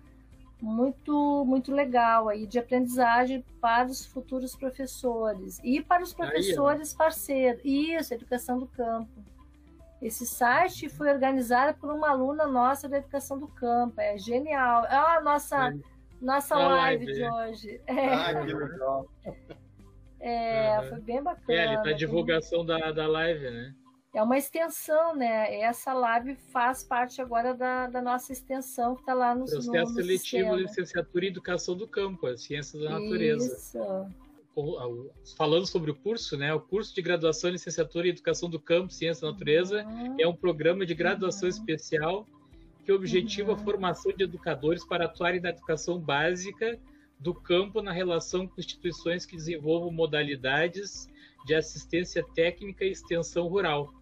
muito, muito legal aí de aprendizagem para os futuros professores e para os Aí, professores parceiros. Isso, educação do campo. Esse site foi organizado por uma aluna nossa da educação do campo. É genial. É a nossa, nossa A live, live, de hoje. É. Ah, que legal. É, Uhum. foi bem bacana. É, tá a divulgação da, da live, né? É uma extensão, né? Essa live faz parte agora da, da nossa extensão que está lá no, no, Processo no seletivo, sistema. licenciatura em educação do campo, as ciências da natureza. Isso. Falando sobre o curso, né? O curso de graduação em licenciatura em educação do campo, ciências da natureza, Uhum. é um programa de graduação especial que objetiva a Uhum. formação de educadores para atuarem na educação básica do campo na relação com instituições que desenvolvam modalidades de assistência técnica e extensão rural.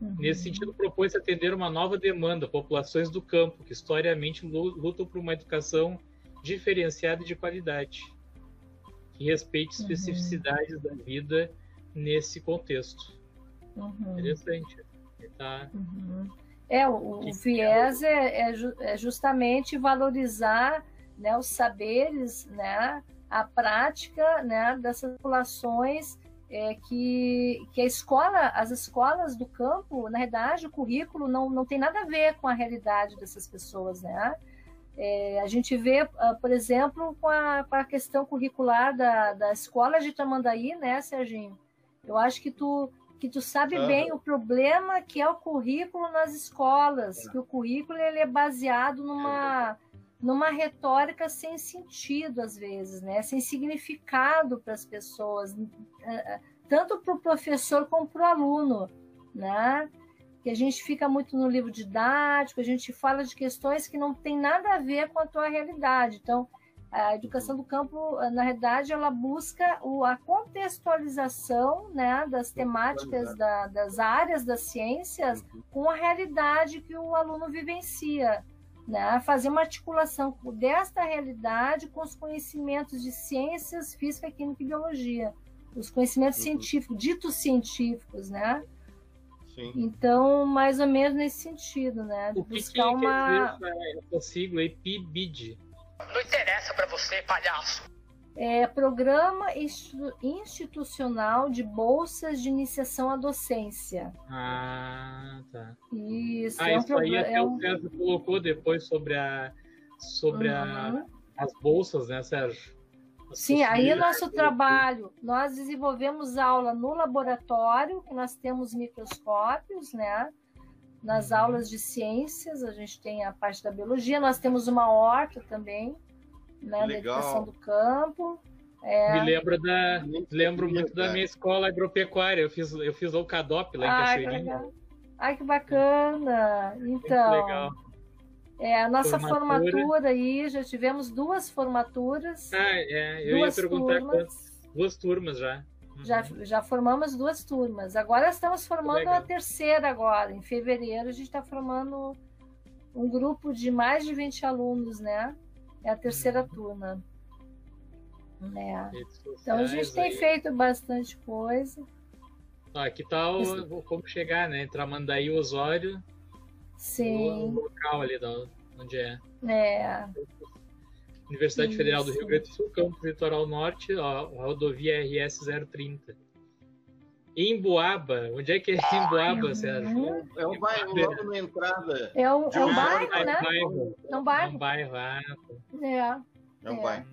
Uhum. Nesse sentido, propôs atender uma nova demanda, populações do campo, que historicamente lutam por uma educação diferenciada e de qualidade, que respeite Uhum. especificidades da vida nesse contexto. Uhum. Interessante. Tá... Uhum. É, o, o viés é, é, é justamente valorizar né, os saberes, né, a prática né, dessas populações é, que, que a escola, as escolas do campo, na verdade, o currículo não, não tem nada a ver com a realidade dessas pessoas, né? É, a gente vê, ah, por exemplo, com a, com a questão curricular da, da escola de Tamandaí, né, Serginho? Eu acho que tu, que tu sabe bem o problema que é o currículo nas escolas, que o currículo ele é baseado numa, numa retórica sem sentido, às vezes, né? sem significado para as pessoas, eh, tanto para o professor como para o aluno. Né? Que a gente fica muito no livro didático, a gente fala de questões que não tem nada a ver com a tua realidade. Então, a educação do campo, na verdade, ela busca o- a contextualização né, das temáticas da- das áreas das ciências com a realidade que o aluno vivencia. Né? Fazer uma articulação desta realidade com os conhecimentos de ciências, física, química e biologia. Os conhecimentos Uhum. científicos, ditos científicos, né? Sim. Então, mais ou menos nesse sentido, né? O que, que buscar uma. essa, essa sigla aí, PIBID? Não interessa pra você, palhaço. É, Programa Institu- Institucional de Bolsas de Iniciação à Docência. Ah, tá. Isso, Ah, é um isso aí programa. até É o. César colocou depois sobre, a, sobre a, Uhum. as bolsas, né, Sérgio? As Sim, aí nosso trabalho, nós desenvolvemos aula no laboratório, que nós temos microscópios, né? Nas Uhum. aulas de ciências, a gente tem a parte da biologia, nós temos uma horta também, né? Da Legal. educação do campo. É, Me lembra da, lembro muito da minha escola agropecuária. Eu fiz, eu fiz o CADOP lá em Ai, que Cachoeirinha. legal. Ai, que bacana! Muito Então, legal. é, a nossa Formatura. formatura aí, já tivemos duas formaturas, Ah, é, eu duas ia perguntar turmas. quantas. Duas turmas já. Uhum. Já, já formamos duas turmas. Agora estamos formando Legal. a terceira agora. Em fevereiro a gente está formando um grupo de mais de 20 alunos, né? É a terceira Uhum. turma. É. Redes Então a gente tem aí. feito bastante coisa. Ah, que tal Isso. como chegar, né? Tramandaí, Osório, o Sim, local ali da, onde é. é. Universidade Federal do Isso. Rio Grande do Sul, Campus Litoral Norte, ó, rodovia RS 030. Emboaba, onde é que é Emboaba, Uhum. Sérgio? É um bairro logo na entrada. É um, é um Ah, bairro, é né? bairro. É um É um bairro. bairro, ah, É. É um É. bairro.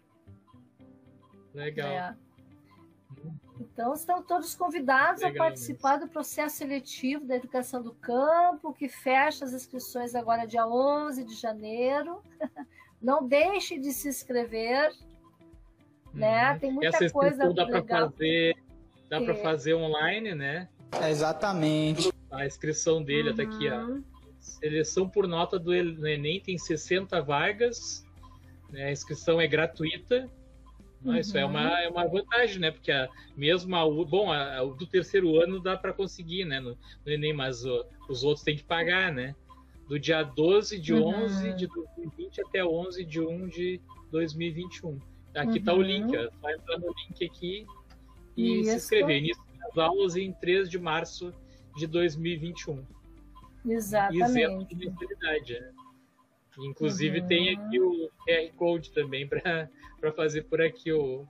legal. É. Então, estão todos convidados Legal a participar do processo seletivo da educação do campo, que fecha as inscrições agora dia 11 de janeiro. Não deixe de se inscrever, né? Uhum. Tem muita Essa coisa dá para fazer, dá para Sim. fazer online, né? Exatamente. A inscrição dele tá aqui, ó. Uhum. Seleção por nota do Enem tem 60 vagas, né? A inscrição é gratuita. Ah, Isso é Uhum. uma, é uma vantagem, né? Porque a, mesmo a, U- bom, a, a do terceiro ano dá para conseguir, né? No, no Enem, mas ó, os outros têm que pagar, né? Do dia 12 de Uhum. 11 de 2020 até 11 de 1 de 2021. Aqui tá o Uhum. link, ó. Só entrar no link aqui e se Isso. inscrever. Início das aulas em 3 de março de 2021 isento Exatamente. de mensalidade. né? Inclusive Uhum. tem aqui o QR Code também para fazer por aqui o,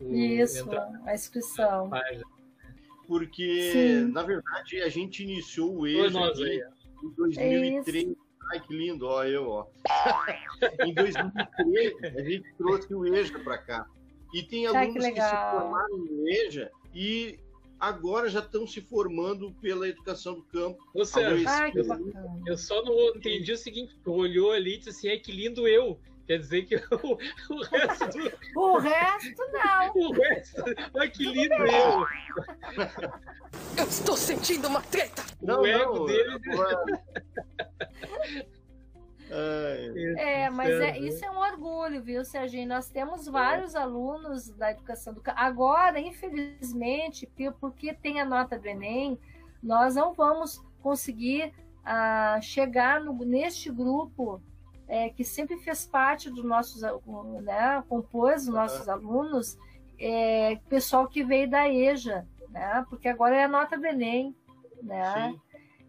o Isso, entrar a inscrição. Porque, Sim. na verdade, a gente iniciou o Olha EJA nós aqui aí. Em 2003. Ai, que lindo, ó, eu, ó. em 2003, a gente trouxe o EJA para cá. E tem Ai, que alunos que, se legal. formaram no EJA e agora já estão se formando pela educação do campo. Ô, Sérgio, Ai, que eu, bacana. eu só não entendi o seguinte: tu olhou ali e disse assim, é que lindo eu. Quer dizer que o, o resto do, O resto, não. o resto, olha que lindo eu. Eu estou sentindo uma treta. O ego dele. Ai, É, mas é, Sérgio. isso é um orgulho, viu, Serginho? Nós temos vários alunos da educação do. Agora, infelizmente, porque tem a nota do Enem, nós não vamos conseguir ah, chegar no, neste grupo é, que sempre fez parte dos nossos, né, compôs os nossos alunos, é, pessoal que veio da EJA, né, porque agora é a nota do Enem, né? Sim.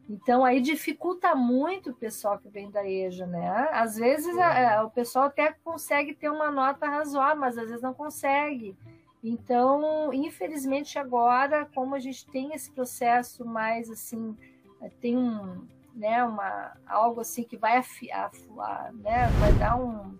Então aí dificulta muito o pessoal que vem da EJA, né? Às vezes é. o pessoal até consegue ter uma nota razoável, mas às vezes não consegue. Então, infelizmente agora, como a gente tem esse processo mais assim, tem um, né, uma algo assim que vai afiar, né, vai dar um,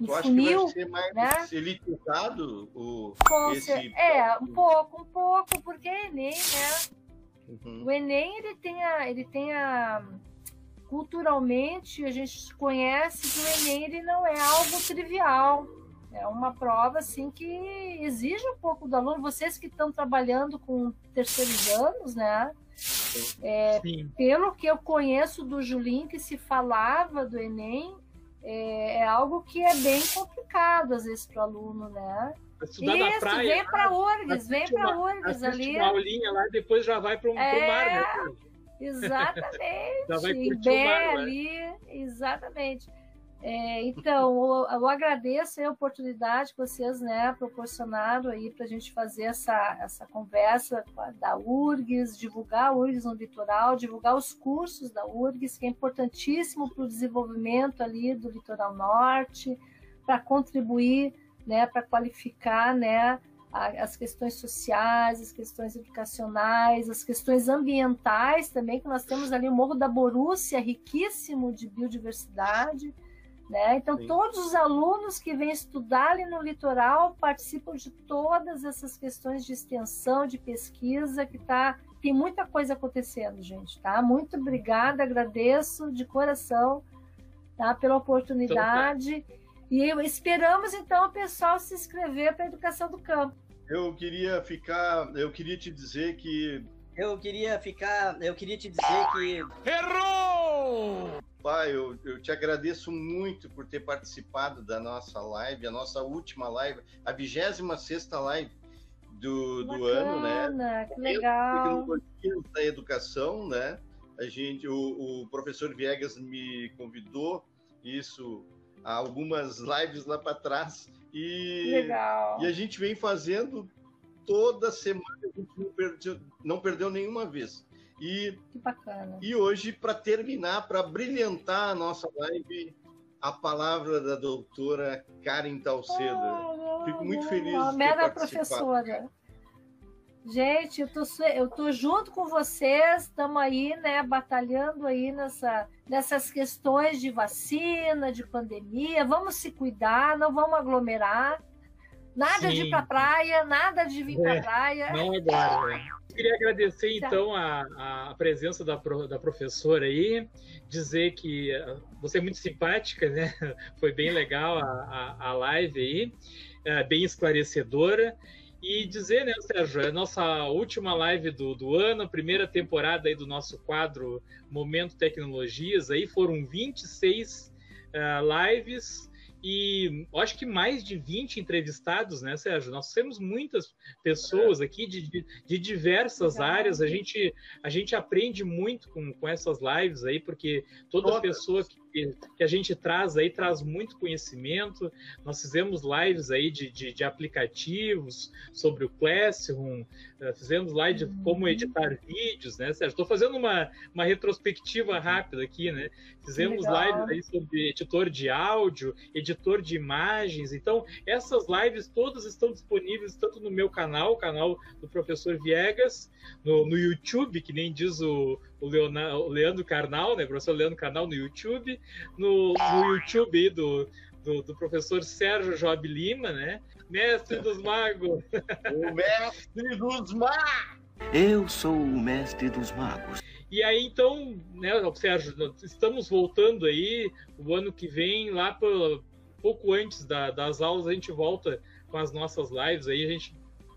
um Eu funil, acho que vai ser mais né? elitizado o esse é, um pouco, um pouco, porque é Enem, né? Uhum. O Enem ele tem a, ele tem a culturalmente a gente conhece que o Enem ele não é algo trivial. É uma prova assim que exige um pouco do aluno. Vocês que estão trabalhando com terceiros anos, né? É, pelo que eu conheço do Julinho, que se falava do Enem, é, é algo que é bem complicado às vezes para o aluno, né? Estudar na Isso, praia. vem para URGS, vem para URGS ali. uma aulinha lá, depois já vai para o É, mar, né? Exatamente. Já vai curtir o Bé mar, né? ali, exatamente. É, então, eu, eu agradeço a oportunidade que vocês né, proporcionaram aí para a gente fazer essa, essa conversa da URGS, divulgar a URGS no litoral, divulgar os cursos da URGS, que é importantíssimo para o desenvolvimento ali do litoral norte, para contribuir, né, para qualificar né, as questões sociais, as questões educacionais, as questões ambientais também, que nós temos ali o Morro da Borússia, riquíssimo de biodiversidade. Né? Então, Sim. todos os alunos que vêm estudar ali no litoral participam de todas essas questões de extensão, de pesquisa, que tá, tem muita coisa acontecendo, gente. Tá? Muito obrigada, agradeço de coração tá? pela oportunidade. E eu- esperamos, então, o pessoal se inscrever para a educação do campo. Eu queria ficar, eu queria te dizer que Eu queria ficar, eu queria te dizer que Pai, eu, eu te agradeço muito por ter participado da nossa live, a nossa última live, a 26 live do, do ano, né? Bacana, que legal. Tecnologias da educação, né? A gente, o, o professor Viegas me convidou isso algumas lives lá para trás e, Legal. e a gente vem fazendo toda semana, a gente não perdeu, não perdeu nenhuma vez. E Que bacana. e hoje, para terminar, para brilhantar a nossa live, a palavra da doutora Karen Talceda. Fico muito feliz Uma participado. professora. Gente, eu tô, eu tô junto com vocês, estamos aí, né, batalhando aí nessa, nessas questões de vacina, de pandemia. Vamos se cuidar, não vamos aglomerar. Nada de ir Sim. pra praia, nada de vir pra É, praia. Não agora, né? Eu Queria agradecer, então, a, a presença da, pro- da professora aí, dizer que eh, você é muito simpática, né? Foi bem legal a, a, a live aí, eh, bem esclarecedora. E dizer, né, Sérgio, é a nossa última live do, do ano, a primeira temporada aí do nosso quadro Momento Tecnologias, aí foram 26 eh, lives e eu acho que mais de 20 entrevistados, né, Sérgio? Nós temos muitas pessoas aqui de, de, de diversas Legal. áreas. A gente, a gente aprende muito com, com essas lives aí, porque toda Todas. pessoa que, que a gente traz aí traz muito conhecimento. Nós fizemos lives aí de, de, de aplicativos sobre o Classroom, eh, fizemos live de como editar vídeos, né, Sérgio? Estou fazendo uma, uma retrospectiva rápida aqui, né? Fizemos lives aí sobre editor de áudio, editor de imagens. Então, essas lives todas estão disponíveis tanto no meu canal, o canal do professor Viegas, no, no YouTube, que nem diz o, o, Leona- o Leandro Carnal, né? Professor Leandro Carnal no YouTube, no, no YouTube aí do, do, do professor Sérgio Job Lima, né? Mestre dos Magos. O mestre dos mares! Eu sou o mestre dos magos. E aí, então, né, Sérgio, estamos voltando aí, o ano que vem, lá pra- pouco antes da- das aulas, a gente volta com as nossas lives aí, a gente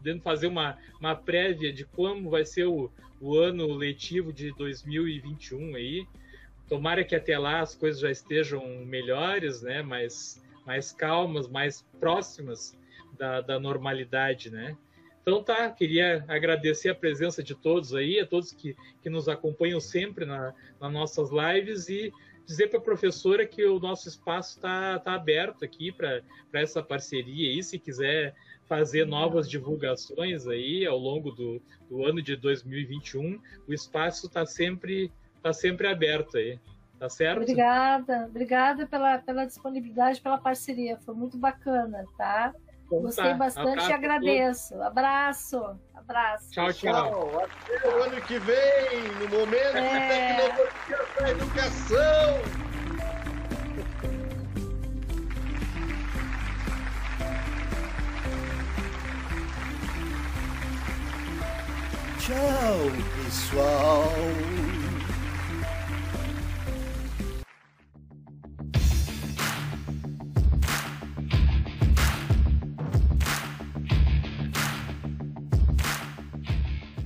podendo fazer uma, uma prévia de como vai ser o, o ano letivo de 2021 aí. Tomara que até lá as coisas já estejam melhores, né, mais, mais calmas, mais próximas da, da normalidade, né. Então tá, queria agradecer a presença de todos aí, a todos que, que nos acompanham sempre na, nas nossas lives e dizer para a professora que o nosso espaço está tá aberto aqui para essa parceria aí, se quiser fazer novas divulgações aí ao longo do, do ano de 2021, o espaço está sempre, tá sempre aberto aí. Tá certo? Obrigada, obrigada pela, pela disponibilidade, pela parceria, foi muito bacana, tá? Então, Gostei tá. bastante Abraço e agradeço. Abraço, abraço. Tchau, tchau. Até o ano que vem, no momento é... de tecnologia da educação. Tchau, pessoal.